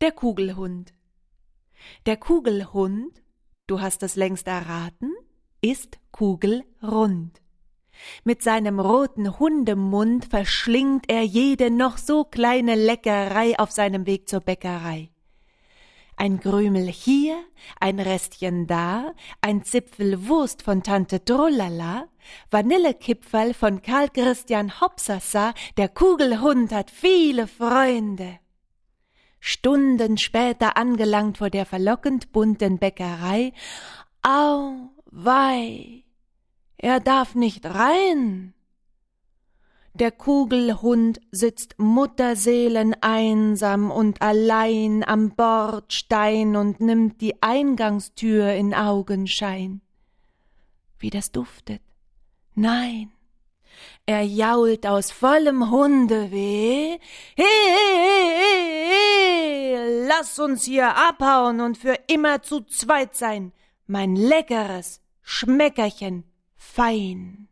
Der Kugelhund. Der Kugelhund, du hast es längst erraten, ist kugelrund. Mit seinem roten Hundemund verschlingt er jede noch so kleine Leckerei auf seinem Weg zur Bäckerei. Ein Krümel hier, ein Restchen da, ein Zipfel Wurst von Tante Drullala, Vanillekipferl von Karl Christian Hopsasa, der Kugelhund hat viele Freunde. Stunden später angelangt vor der verlockend bunten Bäckerei. Au, wei, er darf nicht rein. Der Kugelhund sitzt Mutterseelen einsam und allein am Bordstein und nimmt die Eingangstür in Augenschein. Wie das duftet. Nein, er jault aus vollem Hundeweh. He, he, lass uns hier abhauen und für immer zu zweit sein, mein leckeres Schmeckerchen fein.